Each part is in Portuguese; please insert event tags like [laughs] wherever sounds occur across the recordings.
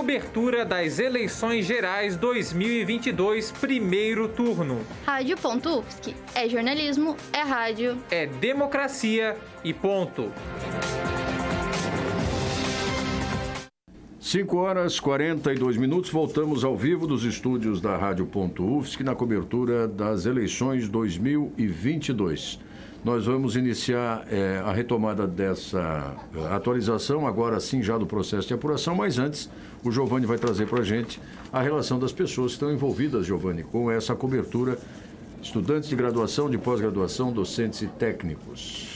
cobertura das eleições gerais 2022, primeiro turno. Rádio.UFSC é jornalismo, é rádio, é democracia e ponto. 5 horas 42 minutos, voltamos ao vivo dos estúdios da Rádio.UFSC na cobertura das eleições 2022. Nós vamos iniciar é, a retomada dessa eh, atualização, agora sim já do processo de apuração, mas antes o Giovanni vai trazer para a gente a relação das pessoas que estão envolvidas, Giovanni, com essa cobertura, estudantes de graduação, de pós-graduação, docentes e técnicos.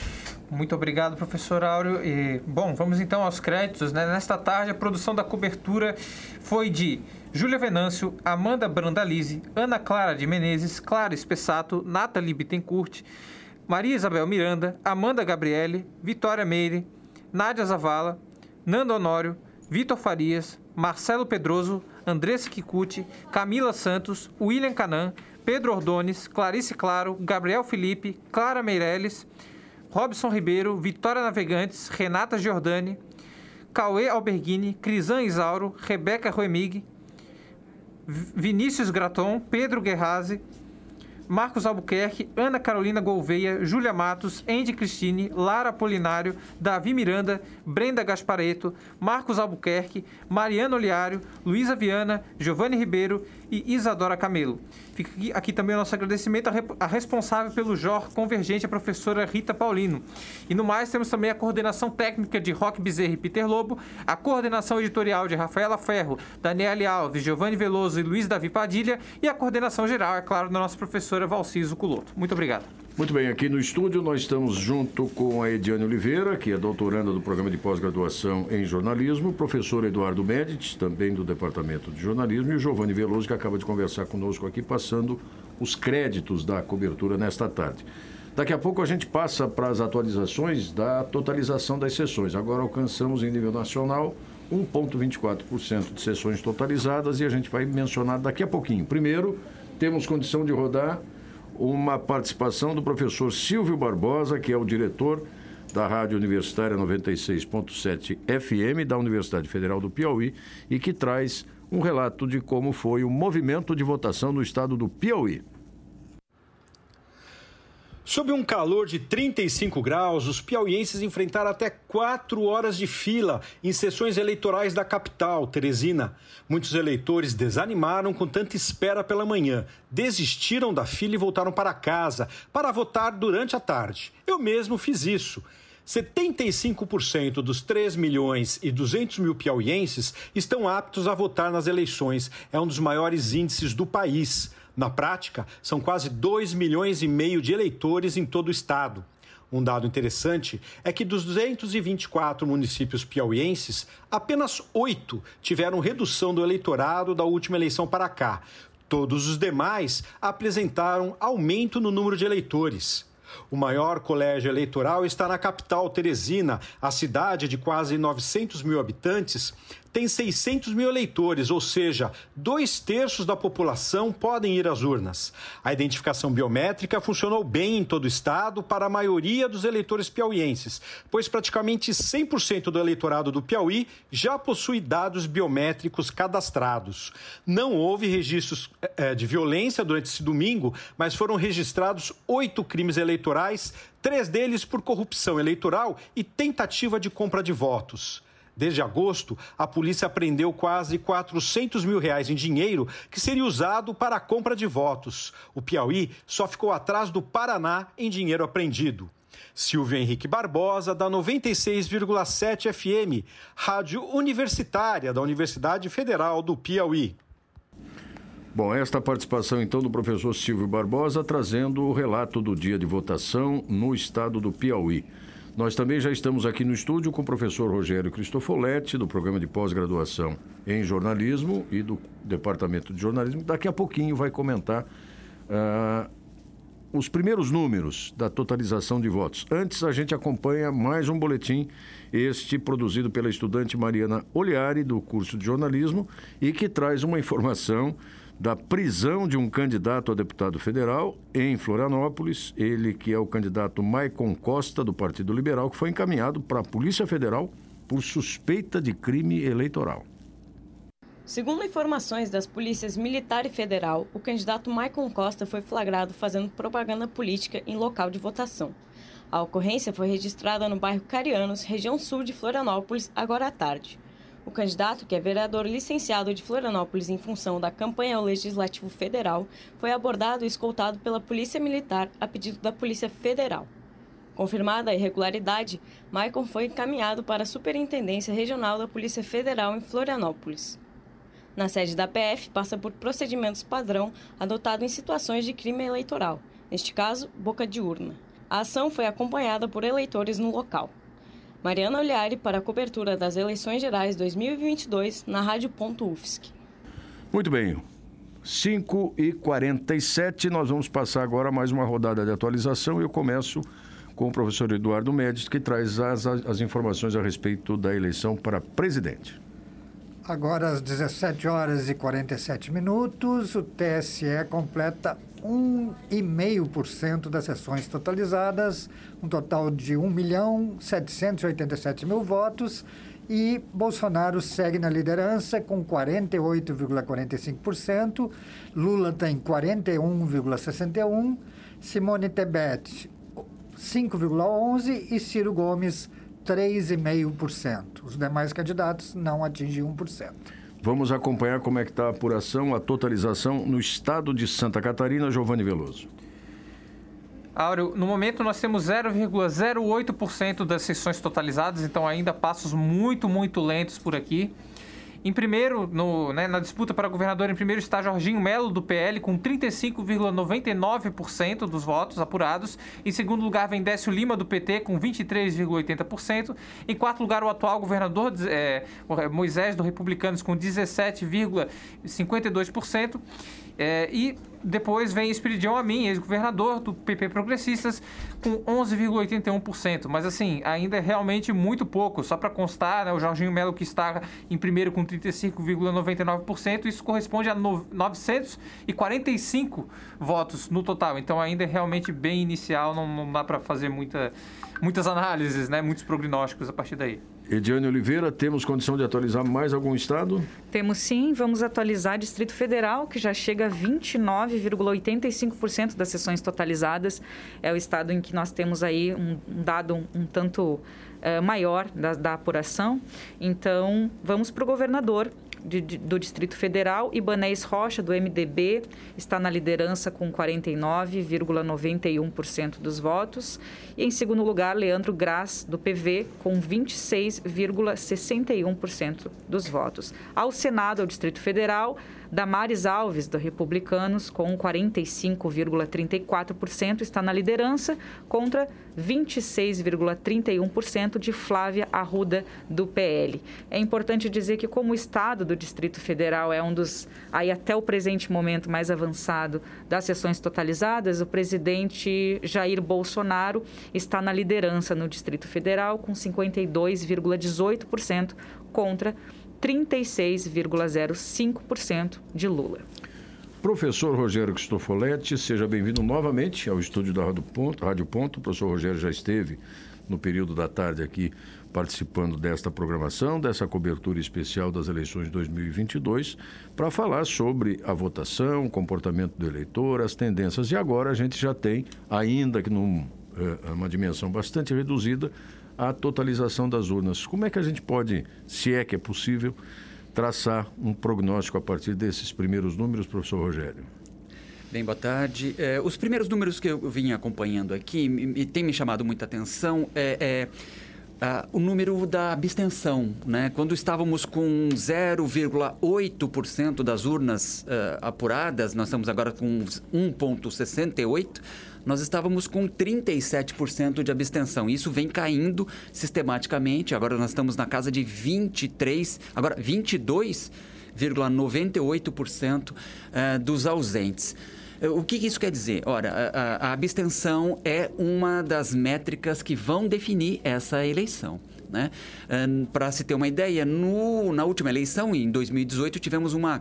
Muito obrigado, professor Áureo. E, bom, vamos então aos créditos. Né? Nesta tarde, a produção da cobertura foi de Júlia Venâncio, Amanda Brandalize, Ana Clara de Menezes, Clara Espessato, Nathalie Bittencourt, Maria Isabel Miranda, Amanda Gabriele, Vitória Meire, Nádia Zavala, Nando Honório, Vitor Farias, Marcelo Pedroso, Andressa Kikuchi, Camila Santos, William Canan, Pedro Ordones, Clarice Claro, Gabriel Felipe, Clara Meirelles, Robson Ribeiro, Vitória Navegantes, Renata Giordani, Cauê Alberghini, Crisan Isauro, Rebeca Roemig, Vinícius Graton, Pedro Guerrazi, Marcos Albuquerque, Ana Carolina Gouveia, Júlia Matos, Andy Cristine, Lara Polinário, Davi Miranda, Brenda Gaspareto, Marcos Albuquerque, Mariana Oliário, Luísa Viana, Giovanni Ribeiro e Isadora Camelo. Fica aqui, aqui também o nosso agradecimento à, responsável pelo JOR Convergente, a professora Rita Paulino. E no mais, temos também a coordenação técnica de Roque Bezerra e Peter Lobo, a coordenação editorial de Rafaela Ferro, Daniele Alves, Giovanni Veloso e Luiz Davi Padilha e a coordenação geral, é claro, da nossa professora Valciso Culoto. Muito obrigado. Muito bem, aqui no estúdio nós estamos junto com a Ediane Oliveira, que é doutoranda do programa de pós-graduação em jornalismo, o professor Eduardo Medici, também do departamento de jornalismo, e o Giovanni Veloso, que acaba de conversar conosco aqui, passando os créditos da cobertura nesta tarde. Daqui a pouco a gente passa para as atualizações da totalização das sessões. Agora alcançamos em nível nacional 1,24% de sessões totalizadas e a gente vai mencionar daqui a pouquinho. Primeiro, temos condição de rodar uma participação do professor Silvio Barbosa, que é o diretor da Rádio Universitária 96.7 FM da Universidade Federal do Piauí e que traz um relato de como foi o movimento de votação no estado do Piauí. Sob um calor de 35 graus, os piauienses enfrentaram até quatro horas de fila em sessões eleitorais da capital, Teresina. Muitos eleitores desanimaram com tanta espera pela manhã, desistiram da fila e voltaram para casa para votar durante a tarde. Eu mesmo fiz isso. 75% dos 3 milhões e 200 mil piauienses estão aptos a votar nas eleições. É um dos maiores índices do país. Na prática, são quase 2 milhões e meio de eleitores em todo o estado. Um dado interessante é que dos 224 municípios piauienses, apenas oito tiveram redução do eleitorado da última eleição para cá. Todos os demais apresentaram aumento no número de eleitores. O maior colégio eleitoral está na capital, Teresina, a cidade de quase 900 mil habitantes, tem 600 mil eleitores, ou seja, dois terços da população podem ir às urnas. A identificação biométrica funcionou bem em todo o estado para a maioria dos eleitores piauienses, pois praticamente 100% do eleitorado do Piauí já possui dados biométricos cadastrados. Não houve registros é, de violência durante esse domingo, mas foram registrados oito crimes eleitorais, três deles por corrupção eleitoral e tentativa de compra de votos. Desde agosto, a polícia apreendeu quase 400 mil reais em dinheiro que seria usado para a compra de votos. O Piauí só ficou atrás do Paraná em dinheiro apreendido. Silvio Henrique Barbosa, da 96,7 FM, rádio universitária da Universidade Federal do Piauí. Bom, esta participação então do professor Silvio Barbosa trazendo o relato do dia de votação no estado do Piauí. Nós também já estamos aqui no estúdio com o professor Rogério Cristofoletti, do programa de pós-graduação em jornalismo e do departamento de jornalismo. Daqui a pouquinho vai comentar uh, os primeiros números da totalização de votos. Antes, a gente acompanha mais um boletim, este produzido pela estudante Mariana Oliari, do curso de jornalismo, e que traz uma informação da prisão de um candidato a deputado federal em Florianópolis, ele que é o candidato Maicon Costa, do Partido Liberal, que foi encaminhado para a Polícia Federal por suspeita de crime eleitoral. Segundo informações das polícias militar e federal, o candidato Maicon Costa foi flagrado fazendo propaganda política em local de votação. A ocorrência foi registrada no bairro Carianos, região sul de Florianópolis, agora à tarde. O candidato, que é vereador licenciado de Florianópolis em função da campanha ao Legislativo Federal, foi abordado e escoltado pela Polícia Militar a pedido da Polícia Federal. Confirmada a irregularidade, Maicon foi encaminhado para a Superintendência Regional da Polícia Federal em Florianópolis. Na sede da PF, passa por procedimentos padrão adotado em situações de crime eleitoral, neste caso, boca de urna. A ação foi acompanhada por eleitores no local. Mariana Olhari para a cobertura das eleições gerais 2022 na Rádio Ponto UFSC. Muito bem. 5 e 47 nós vamos passar agora mais uma rodada de atualização e eu começo com o professor Eduardo Médici, que traz as, as informações a respeito da eleição para presidente. Agora às 17 horas e 47 minutos, o TSE completa 1,5% das sessões totalizadas, um total de 1 milhão 787 mil votos, e Bolsonaro segue na liderança com 48,45%, Lula tem 41,61%, Simone Tebet 5,11% e Ciro Gomes 3,5%. Os demais candidatos não atingem 1%. Vamos acompanhar como é que está a apuração, a totalização no estado de Santa Catarina, Giovanni Veloso. Áureo, no momento nós temos 0,08% das sessões totalizadas, então ainda passos muito, muito lentos por aqui. Em primeiro, no, né, na disputa para governador, em primeiro está Jorginho Melo, do PL, com 35,99% dos votos apurados. Em segundo lugar, vem Décio Lima, do PT, com 23,80%. Em quarto lugar, o atual governador é, Moisés, do Republicanos, com 17,52%. É, e depois vem Espiridião Amin, ex-governador do PP Progressistas, com 11,81%. Mas assim, ainda é realmente muito pouco. Só para constar, né, o Jorginho Melo que está em primeiro com 35,99%, isso corresponde a 945 votos no total. Então ainda é realmente bem inicial, não, não dá para fazer muita, muitas análises, né, muitos prognósticos a partir daí. Ediane Oliveira, temos condição de atualizar mais algum estado? Temos sim, vamos atualizar Distrito Federal, que já chega a 29,85% das sessões totalizadas. É o estado em que nós temos aí um, dado um, um tanto uh, maior da, da apuração. Então, vamos para o governador de, de, do Distrito Federal. Ibanez Rocha, do MDB, está na liderança com 49,91% dos votos. E em segundo lugar, Leandro Graz, do PV, com 26,61% dos votos. Ao Senado, ao Distrito Federal, Damares Alves, do Republicanos, com 45,34%, está na liderança, contra 26,31% de Flávia Arruda, do PL. É importante dizer que, como o Estado do Distrito Federal é um dos, aí até o presente momento, mais avançado das sessões totalizadas, o presidente Jair Bolsonaro está na liderança no Distrito Federal, com 52,18% contra 36,05% de Lula. Professor Rogério Cristofoletti, seja bem-vindo novamente ao estúdio da Rádio Ponto. Rádio Ponto. O professor Rogério já esteve no período da tarde aqui participando desta programação, dessa cobertura especial das eleições de 2022, para falar sobre a votação, comportamento do eleitor, as tendências. E agora a gente já tem, ainda que numa eh, dimensão bastante reduzida, a totalização das urnas. Como é que a gente pode, se é que é possível, traçar um prognóstico a partir desses primeiros números, professor Rogério? Bem, boa tarde. É, os primeiros números que eu vim acompanhando aqui e tem me chamado muita atenção é, é o número da abstenção. Né? Quando estávamos com 0,8% das urnas uh, apuradas, nós estamos agora com 1,68% nós estávamos com 37% de abstenção. Isso vem caindo sistematicamente. Agora nós estamos na casa de 23, agora 22,98% eh, dos ausentes. Eh, o que isso quer dizer? Ora, a, abstenção é uma das métricas que vão definir essa eleição. Né? Eh, Para se ter uma ideia, no, na última eleição, em 2018, tivemos uma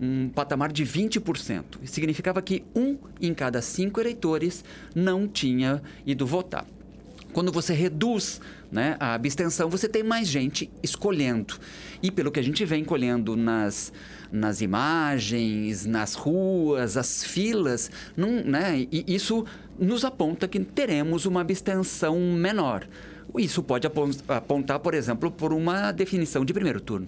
um patamar de 20%. Significava que um em cada cinco eleitores não tinha ido votar. Quando você reduz né, a abstenção, você tem mais gente escolhendo. E pelo que a gente vem colhendo nas, nas imagens, nas ruas, as filas, não, né, e isso nos aponta que teremos uma abstenção menor. Isso pode apontar, por exemplo, por uma definição de primeiro turno.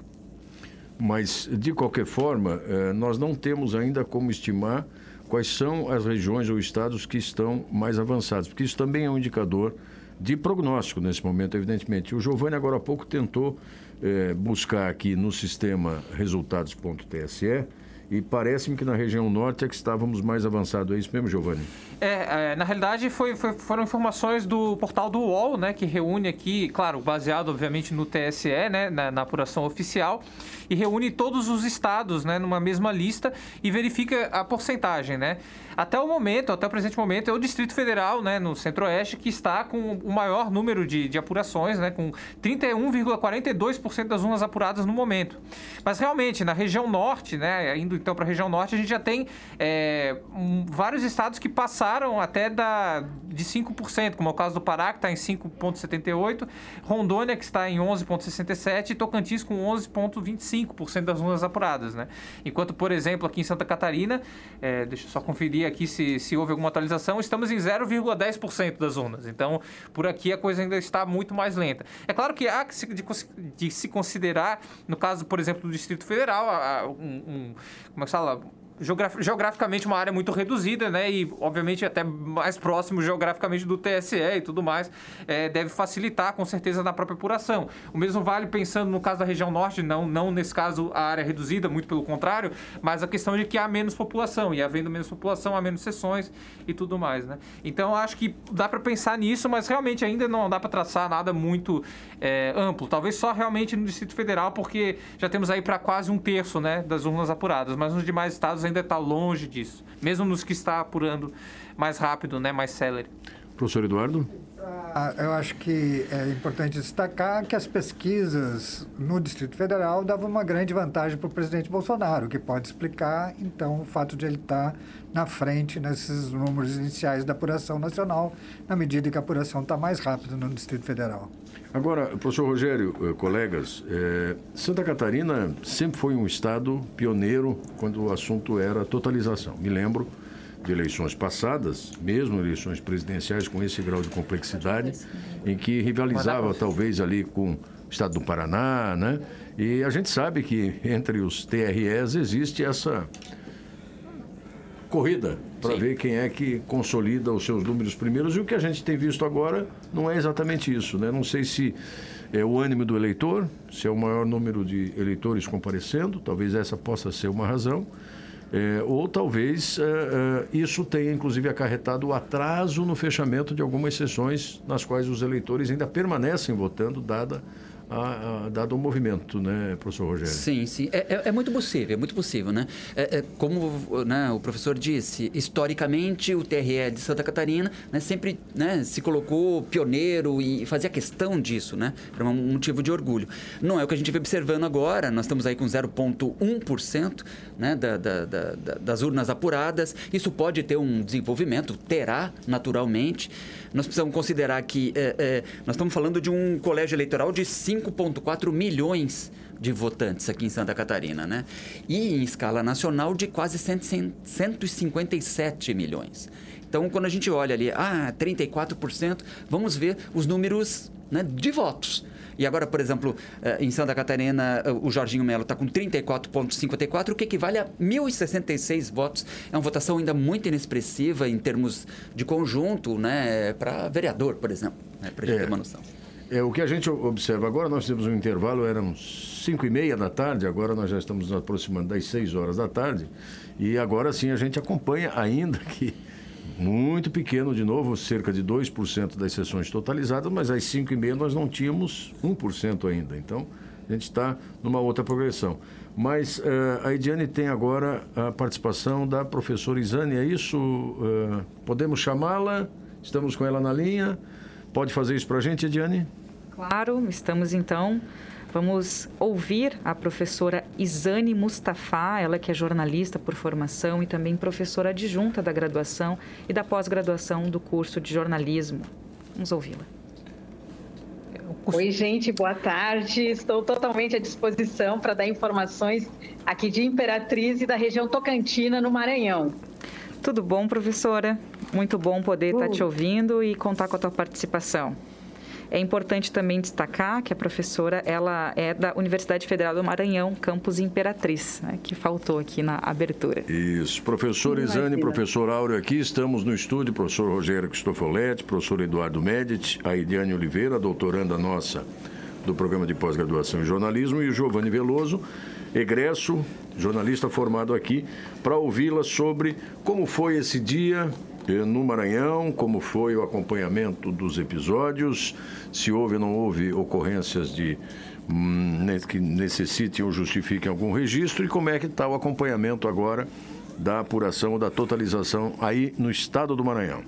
Mas, de qualquer forma, eh, nós não temos ainda como estimar quais são as regiões ou estados que estão mais avançados, porque isso também é um indicador de prognóstico nesse momento, evidentemente. O Giovanni, agora há pouco, tentou eh, buscar aqui no sistema resultados.tse e parece-me que na região norte é que estávamos mais avançados. É isso mesmo, Giovanni? É, é na realidade foi, foi, foram informações do portal do UOL, né, que reúne aqui, claro, baseado obviamente no TSE, né, na, na apuração oficial, e reúne todos os estados, né, numa mesma lista e verifica a porcentagem, né. Até o momento, até o presente momento, é o Distrito Federal, né, no Centro-Oeste, que está com o maior número de, de apurações, né, com 31,42% das urnas apuradas no momento. Mas realmente, na região norte, né, indo então para a região norte, a gente já tem é, um, vários estados que passaram até da, de 5%, como é o caso do Pará, que está em 5,78%, Rondônia, que está em 11,67% e Tocantins com 11,25% das urnas apuradas. Né? Enquanto, por exemplo, aqui em Santa Catarina, é, deixa eu só conferir aqui se, se houve alguma atualização, estamos em 0,10% das urnas. Então, por aqui a coisa ainda está muito mais lenta. É claro que há de, de se considerar, no caso, por exemplo, do Distrito Federal, um, um como é que se fala? Geograficamente uma área muito reduzida, né? E, obviamente, até mais próximo geograficamente do TSE e tudo mais, é, deve facilitar, com certeza, na própria apuração. O mesmo vale pensando no caso da região norte, não, não nesse caso a área reduzida, muito pelo contrário, mas a questão de que há menos população, e havendo menos população, há menos sessões e tudo mais, né? Então, acho que dá para pensar nisso, mas realmente ainda não dá para traçar nada muito é, amplo. Talvez só realmente no Distrito Federal, porque já temos aí para quase um terço, né, das urnas apuradas, mas nos demais estados ainda está longe disso, mesmo nos que está apurando mais rápido, né, mais célere. Professor Eduardo? Ah, eu acho que é importante destacar que as pesquisas no Distrito Federal davam uma grande vantagem para o presidente Bolsonaro, que pode explicar, então, o fato de ele estar na frente nesses números iniciais da apuração nacional, na medida que a apuração está mais rápida no Distrito Federal. Agora, professor Rogério, eh, colegas, é, Santa Catarina sempre foi um estado pioneiro quando o assunto era totalização. Me lembro de eleições passadas, mesmo eleições presidenciais com esse grau de complexidade, em que rivalizava talvez ali com o estado do Paraná, né? E a gente sabe que entre os TREs existe essa corrida para ver quem é que consolida os seus números primeiros. E o que a gente tem visto agora não é exatamente isso. Né? Não sei se é o ânimo do eleitor, se é o maior número de eleitores comparecendo, talvez essa possa ser uma razão. É, ou talvez é, é, isso tenha, inclusive, acarretado o atraso no fechamento de algumas sessões nas quais os eleitores ainda permanecem votando, dada a, a, dado o movimento, né, professor Rogério? Sim, sim. É, é, é muito possível, é muito possível, né? É, é, como né, o professor disse, historicamente o TRE de Santa Catarina né, sempre né, se colocou pioneiro e fazia questão disso, né? Era um motivo de orgulho. Não é o que a gente vem observando agora, nós estamos aí com 0,1% né, da, da, da, das urnas apuradas. Isso pode ter um desenvolvimento, terá naturalmente. Nós precisamos considerar que é, é, nós estamos falando de um colégio eleitoral de 5,4 milhões de votantes aqui em Santa Catarina, né? E em escala nacional de quase 157 milhões. Então, quando a gente olha ali, ah, 34%, vamos ver os números né, de votos. E agora, por exemplo, eh, em Santa Catarina, eh, o Jorginho Melo está com 34,54, o que equivale a 1.066 votos. É uma votação ainda muito inexpressiva em termos de conjunto, né, para vereador, por exemplo, né, para a gente é. ter uma noção. É, o que a gente observa agora, nós temos um intervalo, eram 5 e meia da tarde, agora nós já estamos nos aproximando das 6 horas da tarde, e agora sim a gente acompanha, ainda [laughs] que muito pequeno de novo, cerca de 2% das sessões totalizadas, mas às 5 e meia nós não tínhamos 1% ainda. Então, a gente está numa outra progressão. Mas uh, a Ediane tem agora a participação da professora Isane, é isso? Uh, podemos chamá-la? Estamos com ela na linha. Pode fazer isso para a gente, Ediane? Claro, estamos então Vamos ouvir a professora Isane Mustafa, ela que é jornalista por formação e também professora adjunta da graduação e da pós-graduação do curso de jornalismo. Vamos ouvi-la. Oi, gente, boa tarde. Estou totalmente à disposição para dar informações aqui de Imperatriz e da região Tocantina, no Maranhão. Tudo bom, professora? Muito bom poder estar uh. te ouvindo e contar com a tua participação. É importante também destacar que a professora ela é da Universidade Federal do Maranhão, campus Imperatriz, né, que faltou aqui na abertura. Isso. Professor Isane, professor Áureo aqui, estamos no estúdio, professor Rogério Cristofoletti, professor Eduardo Medici, a Idiane Oliveira, doutoranda nossa do programa de pós-graduação em jornalismo, e o Giovanni Veloso, egresso, jornalista formado aqui, para ouvi-la sobre como foi esse dia no Maranhão, como foi o acompanhamento dos episódios, se houve ou não houve ocorrências de hum, que necessitem ou justifiquem algum registro e como é que está o acompanhamento agora da apuração ou da totalização aí no estado do Maranhão.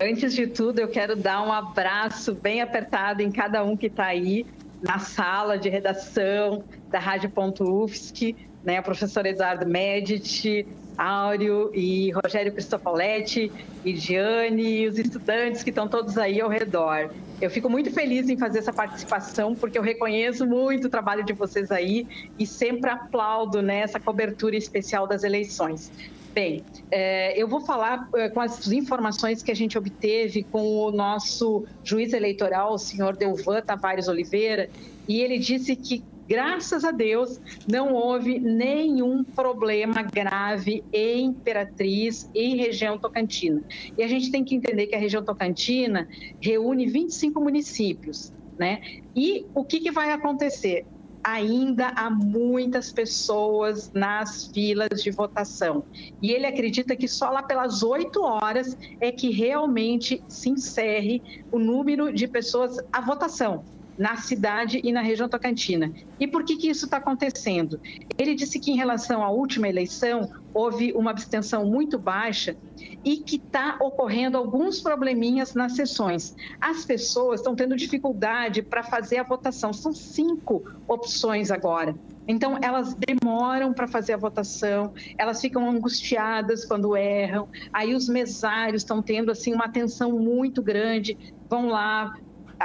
Antes de tudo, eu quero dar um abraço bem apertado em cada um que está aí na sala de redação da Rádio.UFSC, né, o professor Eduardo Medici, Áureo e Rogério Cristofoletti e Gianni e os estudantes que estão todos aí ao redor. Eu fico muito feliz em fazer essa participação porque eu reconheço muito o trabalho de vocês aí e sempre aplaudo né, cobertura especial das eleições. Bem, é, eu vou falar é, com as informações que a gente obteve com o nosso juiz eleitoral, o senhor Delvan Tavares Oliveira, e ele disse que graças a Deus, não houve nenhum problema grave em Imperatriz, em região Tocantina. E a gente tem que entender que a região Tocantina reúne 25 municípios, né? E o que, que vai acontecer? ainda há muitas pessoas nas filas de votação. E ele acredita que só lá pelas 8 horas é que realmente se encerre o número de pessoas à votação na cidade e na região tocantina. E por que, que isso está acontecendo? Ele disse que, em relação à última eleição, houve uma abstenção muito baixa e que está ocorrendo alguns probleminhas nas sessões. As pessoas estão tendo dificuldade para fazer a votação. São cinco opções agora. Então, elas demoram para fazer a votação, elas ficam angustiadas quando erram. Aí, os mesários estão tendo assim uma atenção muito grande, vão lá,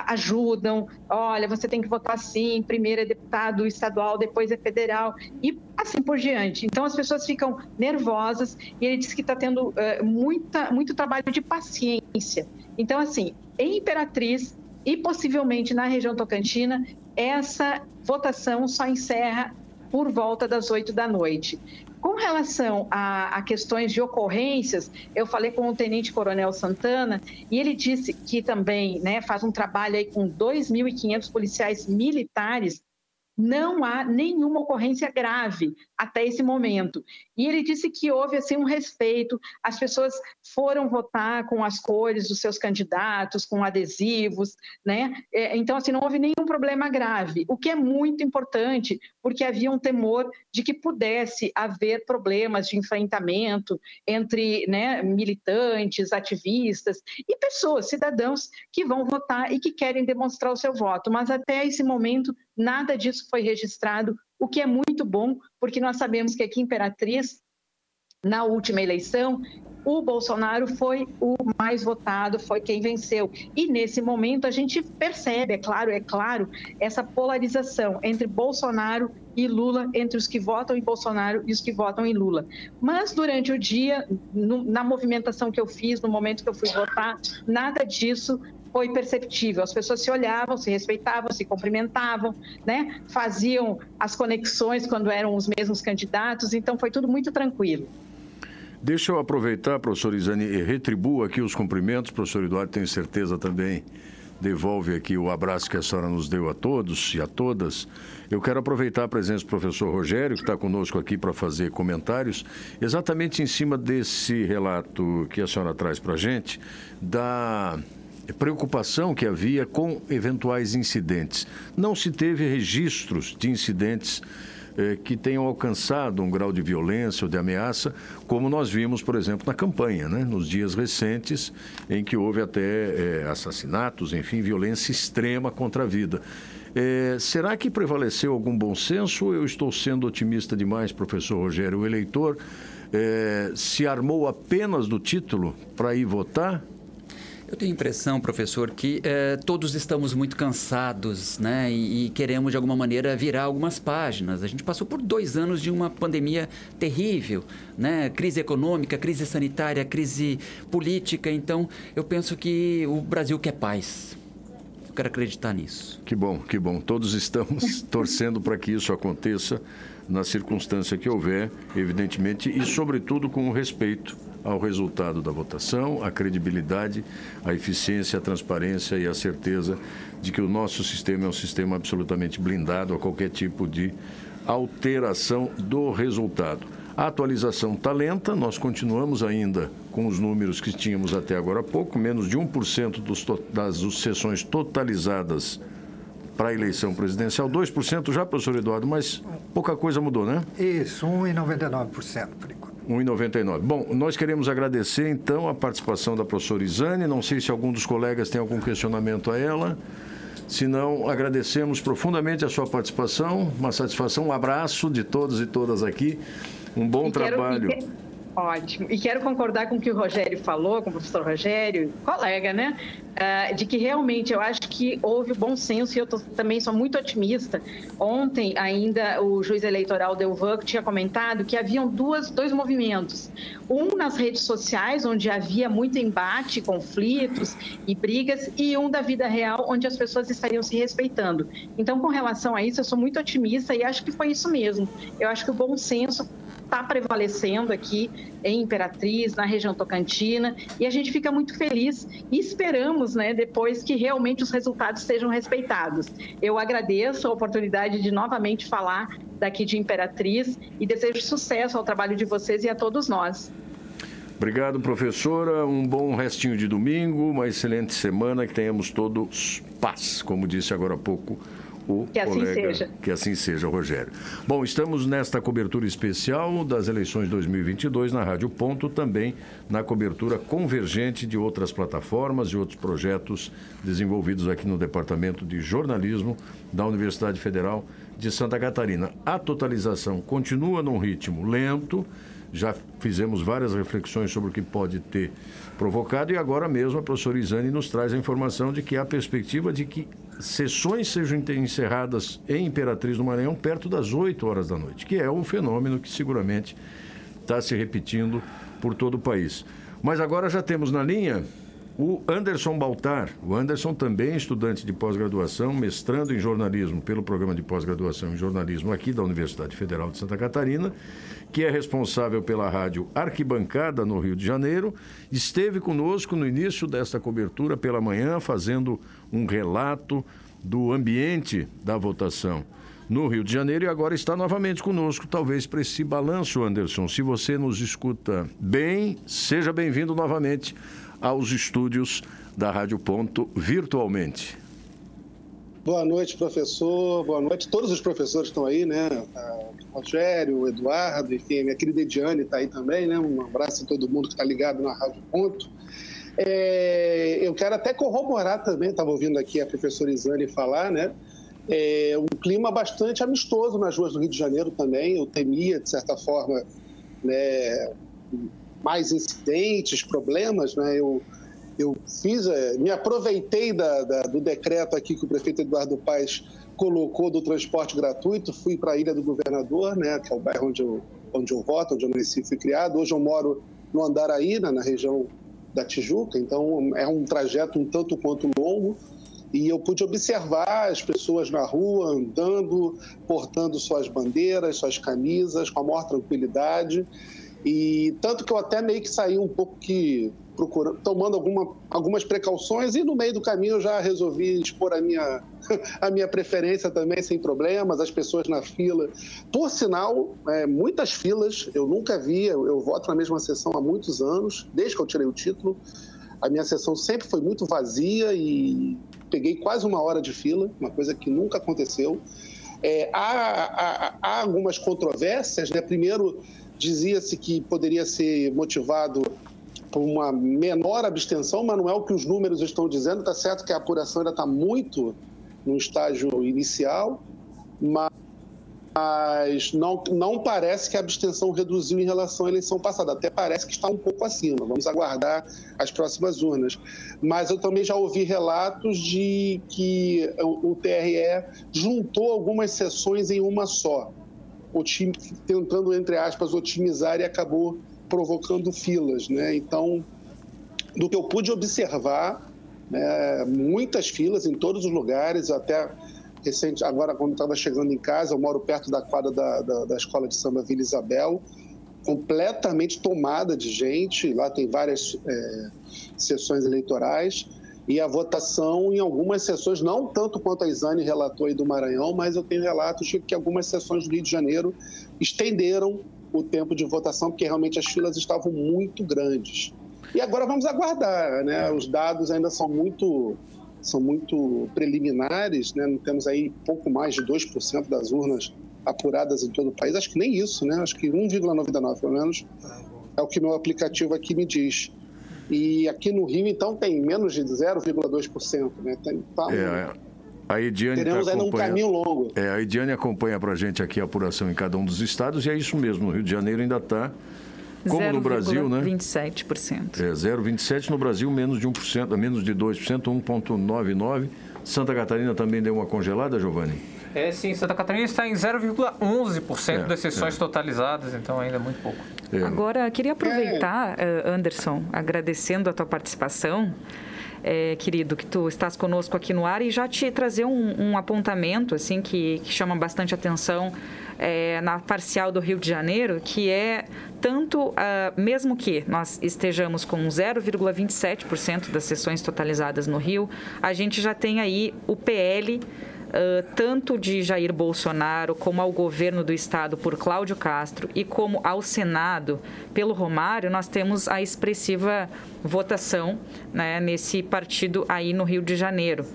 ajudam. Olha, você tem que votar assim, primeiro é deputado estadual, depois é federal e assim por diante. Então as pessoas ficam nervosas e ele disse que está tendo uh, muita, muito trabalho de paciência. Então assim, em Imperatriz e possivelmente na região Tocantina, essa votação só encerra por volta das oito da noite. Com relação a, a, questões de ocorrências, eu falei com o Tenente Coronel Santana e ele disse que também né, faz um trabalho aí com 2.500 policiais militares não há nenhuma ocorrência grave até esse momento. E ele disse que houve assim um respeito, as pessoas foram votar com as cores dos seus candidatos, com adesivos, né? É, então assim não houve nenhum problema grave, o que é muito importante, porque havia um temor de que pudesse haver problemas de enfrentamento entre, né, militantes, ativistas e pessoas, cidadãos que vão votar e que querem demonstrar o seu voto, mas até esse momento nada disso foi registrado, o que é muito bom, porque nós sabemos que aqui em Imperatriz, na última eleição, o Bolsonaro foi o mais votado, foi quem venceu. E nesse momento a gente percebe, é claro, é claro, essa polarização entre Bolsonaro e Lula, entre os que votam em Bolsonaro e os que votam em Lula. Mas durante o dia, no, na movimentação que eu fiz, no momento que eu fui votar, nada disso foi perceptível. As pessoas se olhavam, se respeitavam, se cumprimentavam, né? faziam as conexões quando eram os mesmos candidatos, então foi tudo muito tranquilo. Deixa eu aproveitar, professor Isani, e retribuo aqui os cumprimentos. Professor Eduardo, tenho certeza também devolve aqui o abraço que a senhora nos deu a todos e a todas. Eu quero aproveitar a presença do professor Rogério, que está conosco aqui para fazer comentários, exatamente em cima desse relato que a senhora traz para a gente, da preocupação que havia com eventuais incidentes. Não se teve registros de incidentes eh, que tenham alcançado um grau de violência ou de ameaça, como nós vimos, por exemplo, na campanha, né? nos dias recentes, em que houve até eh, assassinatos, enfim, violência extrema contra a vida. Eh, será que prevaleceu algum bom senso ou eu estou sendo otimista demais, professor Rogério? O eleitor se armou apenas do título para ir votar? Eu tenho a impressão, professor, que eh, todos estamos muito cansados, né? E, e, queremos, de alguma maneira, virar algumas páginas. A gente passou por dois anos de uma pandemia terrível, né? Crise econômica, crise sanitária, crise política. Então, eu penso que o Brasil quer paz. Eu quero acreditar nisso. Que bom, que bom. Todos estamos [laughs] torcendo para que isso aconteça na circunstância que houver, evidentemente, e, sobretudo, com respeito ao resultado da votação, a credibilidade, a eficiência, a transparência e a certeza de que o nosso sistema é um sistema absolutamente blindado a qualquer tipo de alteração do resultado. A atualização está lenta, nós continuamos ainda com os números que tínhamos até agora há pouco, menos de 1% dos, das sessões totalizadas para a eleição presidencial, 2% já, professor Eduardo, mas pouca coisa mudou, né? Isso, 1,99% por enquanto. 1,99. Bom, nós queremos agradecer então a participação da professora Isane. Não sei se algum dos colegas tem algum questionamento a ela. Se não, agradecemos profundamente a sua participação. Uma satisfação, um abraço de todos e todas aqui. Um bom e trabalho. Quero, Ótimo. E quero concordar com o que o Rogério falou, com o professor Rogério, colega, né? Uh, de que realmente eu acho que houve bom senso e eu tô, também sou muito otimista. Ontem, ainda, o juiz eleitoral Delvan tinha comentado que haviam duas, dois movimentos. Um nas redes sociais, onde havia muito embate, conflitos e brigas, e um da vida real, onde as pessoas estariam se respeitando. Então, com relação a isso, eu sou muito otimista e acho que foi isso mesmo. Eu acho que o bom senso está prevalecendo aqui em Imperatriz, na região tocantina, e a gente fica muito feliz e esperamos, né, depois que realmente os resultados sejam respeitados. Eu agradeço a oportunidade de novamente falar daqui de Imperatriz e desejo sucesso ao trabalho de vocês e a todos nós. Obrigado, professora. Um bom restinho de domingo, uma excelente semana, que tenhamos todos paz, como disse agora há pouco o que assim colega. Seja. Que assim seja, Rogério. Bom, estamos nesta cobertura especial das eleições 2022 na Rádio Ponto, também na cobertura convergente de outras plataformas e outros projetos desenvolvidos aqui no Departamento de Jornalismo da Universidade Federal de Santa Catarina. A totalização continua num ritmo lento, já fizemos várias reflexões sobre o que pode ter provocado e agora mesmo a professora Isane nos traz a informação de que há perspectiva de que sessões sejam encerradas em Imperatriz do Maranhão perto das 8 horas da noite, que é um fenômeno que seguramente está se repetindo por todo o país. Mas agora já temos na linha o Anderson Baltar. O Anderson também é estudante de pós-graduação, mestrando em jornalismo pelo programa de pós-graduação em jornalismo aqui da Universidade Federal de Santa Catarina, que é responsável pela rádio Arquibancada no Rio de Janeiro, esteve conosco no início desta cobertura pela manhã, fazendo um relato do ambiente da votação no Rio de Janeiro e agora está novamente conosco, talvez para esse balanço, Anderson. Se você nos escuta bem, seja bem-vindo novamente aos estúdios da Rádio Ponto virtualmente. Boa noite, professor. Boa noite. Todos os professores estão aí, né? O Rogério, o Eduardo, enfim, minha querida Ediane está aí também, né? Um abraço a todo mundo que está ligado na Rádio Ponto. É, eu quero até corroborar também, estava ouvindo aqui a professora Isane falar, né? É, um clima bastante amistoso nas ruas do Rio de Janeiro também. Eu temia, de certa forma, né, mais incidentes, problemas, né? Eu, eu fiz, é, me aproveitei da, da, do decreto aqui que o prefeito Eduardo Paes colocou do transporte gratuito, fui para a Ilha do Governador, né, que é o bairro onde eu, onde eu voto, onde eu nasci e fui criado. Hoje eu moro no Andaraí, na região da Tijuca, então é um trajeto um tanto quanto longo. E eu pude observar as pessoas na rua andando, portando suas bandeiras, suas camisas, com a maior tranquilidade. E tanto que eu até meio que saí um pouco que tomando alguma, algumas precauções e no meio do caminho eu já resolvi expor a minha, [laughs] a minha preferência também sem problemas, as pessoas na fila. Por sinal, é, muitas filas, eu nunca vi, eu, eu voto na mesma sessão há muitos anos, desde que eu tirei o título. A minha sessão sempre foi muito vazia e peguei quase uma hora de fila, uma coisa que nunca aconteceu. É, há, há, há algumas controvérsias, né? Primeiro, dizia-se que poderia ser motivado uma menor abstenção, mas não é o que os números estão dizendo. Está certo que a apuração ainda está muito no estágio inicial, mas mas não, não parece que a abstenção reduziu em relação à eleição passada. Até parece que está um pouco acima. Vamos aguardar as próximas urnas. Mas eu também já ouvi relatos de que o TRE juntou algumas sessões em uma só, tentando, entre aspas, otimizar e acabou provocando filas. Né? Então, do que eu pude observar, né, muitas filas em todos os lugares, até recente, agora quando estava chegando em casa, eu moro perto da quadra da, da, da, escola de samba Vila Isabel, completamente tomada de gente, lá tem várias é, sessões eleitorais, e a votação em algumas sessões, não tanto quanto a Isane relatou aí do Maranhão, mas eu tenho relatos de que algumas sessões do Rio de Janeiro estenderam o tempo de votação, porque realmente as filas estavam muito grandes. E agora vamos aguardar, né? Os dados ainda são muito são muito preliminares, né? Não temos aí pouco mais de 2% das urnas apuradas em todo o país. Acho que nem isso, né? Acho que 1,99 pelo menos é o que meu aplicativo aqui me diz. E aqui no Rio, então, tem menos de 0,2%, né? Tem, tá é, a Ediane Teremos ainda um caminho longo. É, a Ediane acompanha para a gente aqui a apuração em cada um dos estados e é isso mesmo. No Rio de Janeiro ainda está como 0, no Brasil, né? 27%. É, 0,27% no Brasil, menos de 1%, menos de 2%, 1,99%. Santa Catarina também deu uma congelada, Giovanni? É, sim, Santa Catarina está em 0,11% é, das sessões é. totalizadas, então ainda é muito pouco. É. Agora, queria aproveitar, eh, Anderson, agradecendo a tua participação, é, querido, que tu estás conosco aqui no ar e já te trazer um, um apontamento assim que, que, chama bastante atenção é, na parcial do Rio de Janeiro, que é tanto, uh, mesmo que nós estejamos com 0,27% das sessões totalizadas no Rio, a gente já tem aí o PL Uh, tanto de Jair Bolsonaro como ao governo do estado por Cláudio Castro e como ao Senado pelo Romário, nós temos a expressiva votação né, nesse partido aí no Rio de Janeiro.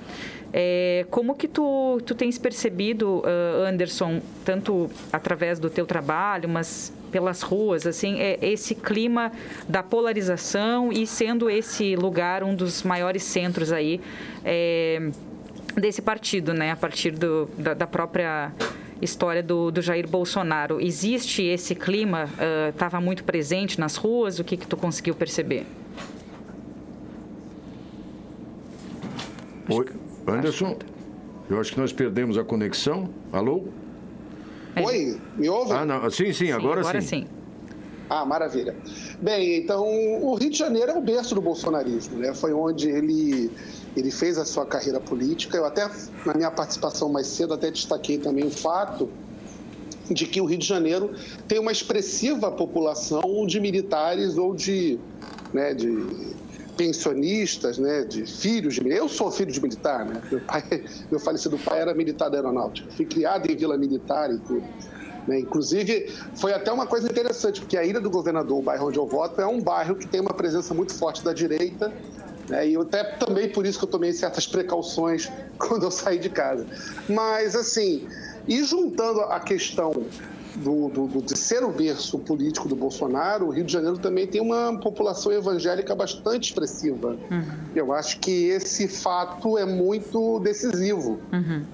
É, como que tu, tu tens percebido, uh, Anderson, tanto através do teu trabalho, mas pelas ruas, assim, é esse clima da polarização e sendo esse lugar um dos maiores centros aí é, desse partido, né? A partir do, da, da própria história do, do, Jair Bolsonaro. Existe esse clima? Estava uh, muito presente nas ruas? O que, que tu conseguiu perceber? Oi. Anderson, eu acho que nós perdemos a conexão. Alô? É. Oi, me ouve? Ah, não. Sim, sim, sim agora, agora sim. sim. Ah, maravilha. Bem, então o Rio de Janeiro é o berço do bolsonarismo, né? Foi onde ele, ele fez a sua carreira política. Eu até, na minha participação mais cedo, até destaquei também o fato de que o Rio de Janeiro tem uma expressiva população de militares ou de, né, de pensionistas, né, de filhos de Eu sou filho de militar, né? Meu pai, [laughs] meu falecido pai era militar da aeronáutica. Fui criado em vila militar e tudo. Né? Inclusive, foi até uma coisa interessante, porque a Ilha do Governador, o bairro onde eu voto, é um bairro que tem uma presença muito forte da direita, né? e até também por isso que eu tomei certas precauções [laughs] quando eu saí de casa. Mas, assim, e juntando a questão do, do, do, de ser o berço político do Bolsonaro, o Rio de Janeiro também tem uma população evangélica bastante expressiva. Uhum. Eu acho que esse fato é muito decisivo. Uhum.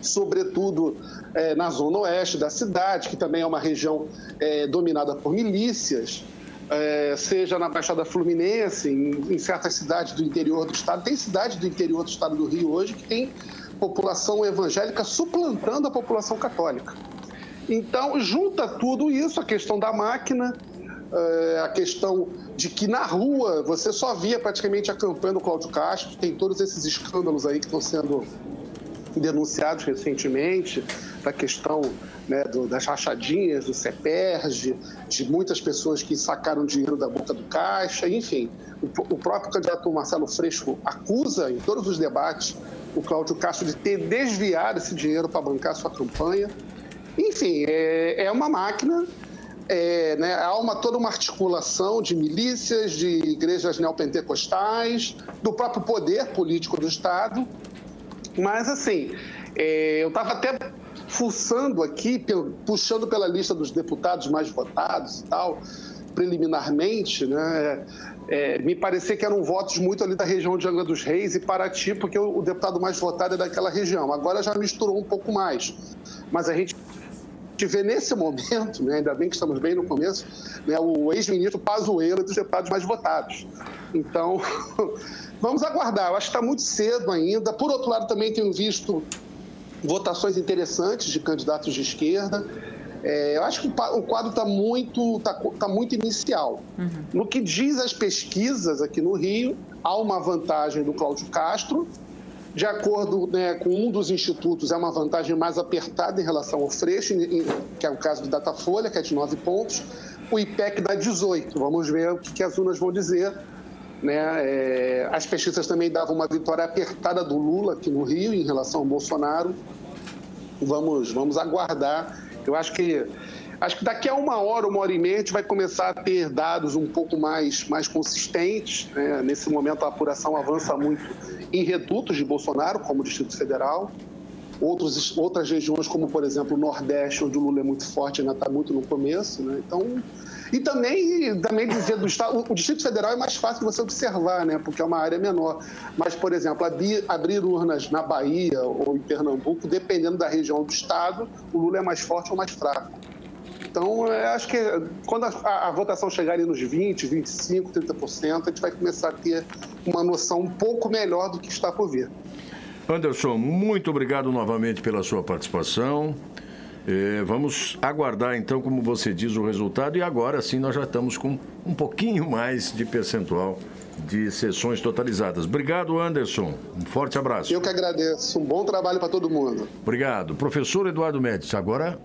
Sobretudo é, na zona oeste da cidade, que também é uma região é, dominada por milícias, é, seja na Baixada Fluminense, em, em certas cidades do interior do estado. Tem cidades do interior do estado do Rio hoje que tem população evangélica suplantando a população católica. Então, junta tudo isso, a questão da máquina, eh, a questão de que na rua você só via praticamente a campanha do Cláudio Castro, tem todos esses escândalos aí que estão sendo denunciados recentemente, da questão né, do, das rachadinhas, do CEPERG, de muitas pessoas que sacaram dinheiro da boca do caixa, enfim. O, o próprio candidato Marcelo Freixo acusa em todos os debates o Cláudio Castro de ter desviado esse dinheiro para bancar sua campanha. Enfim, é, é uma máquina, é, né, há uma, toda uma articulação de milícias, de igrejas neopentecostais, do próprio poder político do Estado. Mas, assim, é, eu estava até fuçando aqui, puxando pela lista dos deputados mais votados e tal, preliminarmente, né? É, me parecia que eram votos muito ali da região de Angra dos Reis e Paraty, porque o, o deputado mais votado é daquela região. Agora já misturou um pouco mais. Mas a gente gente vê nesse momento, né, ainda bem que estamos bem no começo, né, o ex-ministro Pazuello dos deputados mais votados. Então, [laughs] vamos aguardar. Eu acho que está muito cedo ainda. Por outro lado, também tenho visto votações interessantes de candidatos de esquerda. É, eu acho que o quadro está muito, tá, tá, muito inicial. Uhum. No que diz as pesquisas aqui no Rio, há uma vantagem do Cláudio Castro. De acordo né, com um dos institutos, é uma vantagem mais apertada em relação ao Freixo, que é o caso do Datafolha, que é de 9 pontos. O IPEC dá 18. Vamos ver o que, que as urnas vão dizer. Né? É, as pesquisas também davam uma vitória apertada do Lula aqui no Rio em relação ao Bolsonaro. Vamos, vamos aguardar eu acho que acho que daqui a uma hora, uma hora e meia, a gente vai começar a ter dados um pouco mais, mais consistentes. Né? Nesse momento, a apuração avança muito em redutos de Bolsonaro, como o Distrito Federal. Outros, outras regiões, como, por exemplo, o Nordeste, onde o Lula é muito forte, ainda está muito no começo. Né? Então, e também, também dizer do Estado, o Distrito Federal é mais fácil de você observar, né? porque é uma área menor. Mas, por exemplo, abrir, urnas na Bahia ou em Pernambuco, dependendo da região do Estado, o Lula é mais forte ou mais fraco. Então, acho que quando a, a, a, votação chegar ali nos 20, 25, 30%, a gente vai começar a ter uma noção um pouco melhor do que está por vir. Anderson, muito obrigado novamente pela sua participação. É, vamos aguardar então, como você diz, o resultado e agora sim nós já estamos com um pouquinho mais de percentual de sessões totalizadas. Obrigado, Anderson. Um forte abraço. Eu que agradeço. Um bom trabalho para todo mundo. Obrigado. Professor Eduardo Médici, agora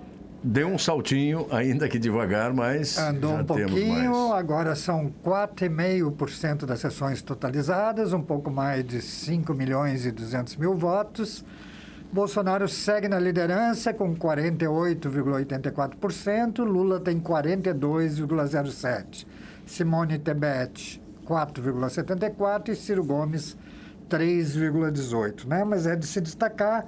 deu um saltinho, ainda que devagar, mas Andou já um pouquinho, agora são 4,5% das sessões totalizadas, um pouco mais de 5 milhões e 200 mil votos. Bolsonaro segue na liderança com 48,84%, Lula tem 42,07%, Simone Tebet 4,74% e Ciro Gomes 3,18%. Né? Mas é de se destacar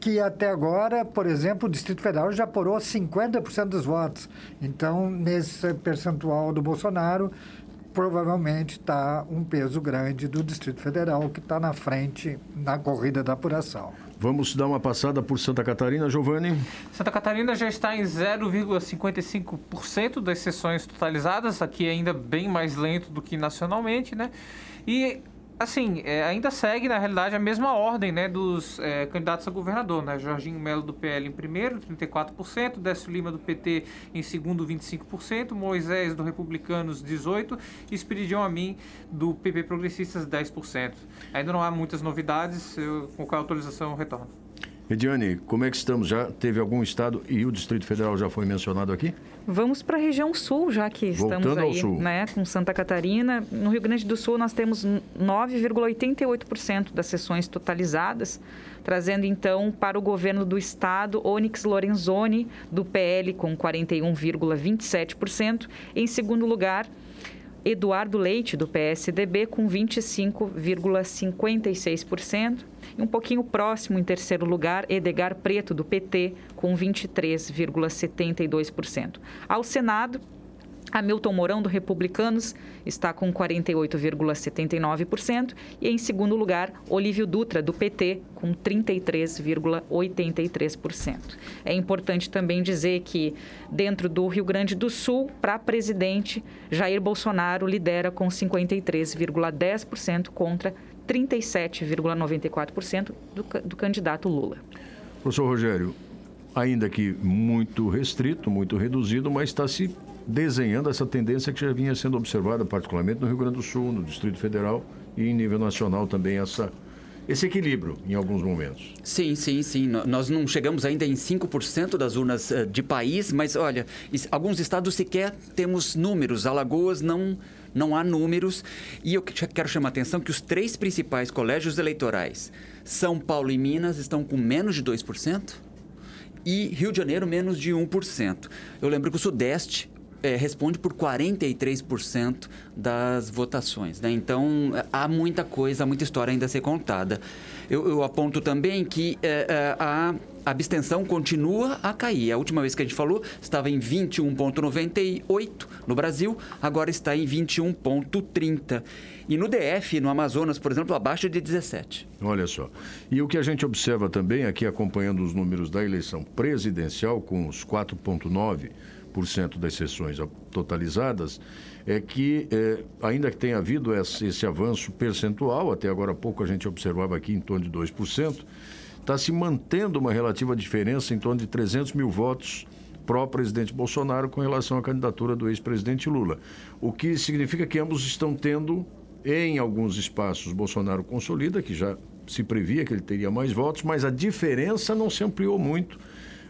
que até agora, por exemplo, o Distrito Federal já apurou 50% dos votos. Então, nesse percentual do Bolsonaro, provavelmente está um peso grande do Distrito Federal que está na frente na corrida da apuração. Vamos dar uma passada por Santa Catarina, Giovanni. Santa Catarina já está em 0,55% das sessões totalizadas, aqui ainda bem mais lento do que nacionalmente, né? E assim, é, ainda segue, na realidade, a mesma ordem né, dos é, candidatos a governador. Né? Jorginho Melo do PL em primeiro, 34%, Décio Lima do PT em segundo, 25%, Moisés do Republicanos, 18%, e Espiridião Amin do PP Progressistas, 10%. Ainda não há muitas novidades, eu, com qual atualização eu retorno. Ediane, como é que estamos? Já teve algum estado e o Distrito Federal já foi mencionado aqui? Vamos para a região sul, já que estamos Voltando aí, ao sul. né, com Santa Catarina. No Rio Grande do Sul nós temos 9,88% das sessões totalizadas, trazendo então para o governo do estado Onyx Lorenzoni do PL com 41,27%, em segundo lugar Eduardo Leite, do PSDB, com 25,56%. E um pouquinho próximo, em terceiro lugar, Edgar Preto, do PT, com 23,72%. Ao Senado, Hamilton Mourão, do Republicanos, está com 48,79%. E em segundo lugar, Olívio Dutra, do PT, com 33,83%. É importante também dizer que, dentro do Rio Grande do Sul, para presidente, Jair Bolsonaro lidera com 53,10% contra 37,94% do, do candidato Lula. Professor Rogério, ainda que muito restrito, muito reduzido, mas está se desenhando essa tendência que já vinha sendo observada, particularmente no Rio Grande do Sul, no Distrito Federal e em nível nacional também essa esse equilíbrio em alguns momentos. Sim, sim, sim. Nós não chegamos ainda em 5% das urnas eh, de país, mas olha, alguns estados sequer temos números. Alagoas não, não há números. E eu quero chamar a atenção que os três principais colégios eleitorais, São Paulo e Minas, estão com menos de 2%. E Rio de Janeiro, menos de 1%. Eu lembro que o Sudeste é, responde por 43% das votações. Né? Então, há muita coisa, muita história ainda a ser contada. Eu, eu aponto também que é, é a abstenção continua a cair. A última vez que a gente falou estava em 21,98 no Brasil, agora está em 21,30. E no DF, no Amazonas, por exemplo, abaixo de 17. Olha só. E o que a gente observa também aqui, acompanhando os números da eleição presidencial, com os 4,9% das sessões totalizadas, é que, é, ainda que tenha havido esse, esse avanço percentual, até agora há pouco a gente observava aqui em torno de 2%, está se mantendo uma relativa diferença em torno de 300 mil votos pró-presidente Bolsonaro com relação à candidatura do ex-presidente Lula. O que significa que ambos estão tendo em alguns espaços, Bolsonaro consolida, que já se previa que ele teria mais votos, mas a diferença não se ampliou muito.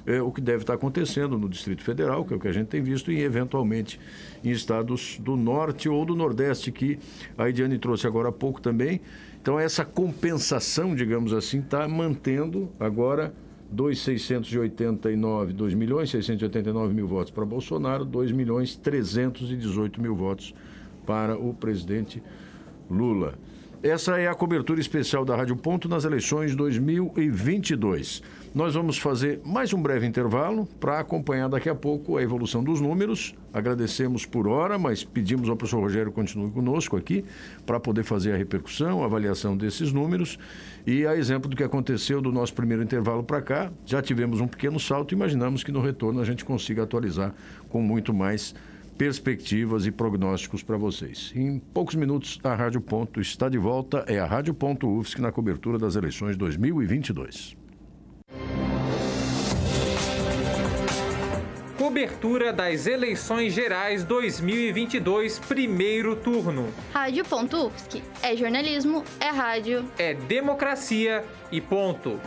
É, o que deve estar acontecendo no Distrito Federal, que é o que a gente tem visto, e eventualmente em estados do Norte ou do Nordeste, que a Ediane trouxe agora há pouco também. Então, essa compensação, digamos assim, está mantendo agora 2,689, 2 milhões 689 mil votos para Bolsonaro, 2 milhões 318 mil votos para o presidente Lula. Essa é a cobertura especial da Rádio Ponto nas eleições 2022. Nós vamos fazer mais um breve intervalo para acompanhar daqui a pouco a evolução dos números. Agradecemos por hora, mas pedimos ao professor Rogério continue conosco aqui para poder fazer a repercussão, a avaliação desses números. E a exemplo do que aconteceu do nosso primeiro intervalo para cá, já tivemos um pequeno salto e imaginamos que no retorno a gente consiga atualizar com muito mais perspectivas e prognósticos para vocês. Em poucos minutos, a Rádio Ponto está de volta. É a Rádio Ponto UFSC na cobertura das eleições 2022. Cobertura das eleições gerais 2022, primeiro turno. Rádio Ponto UFSC. É jornalismo, é rádio. É democracia e ponto.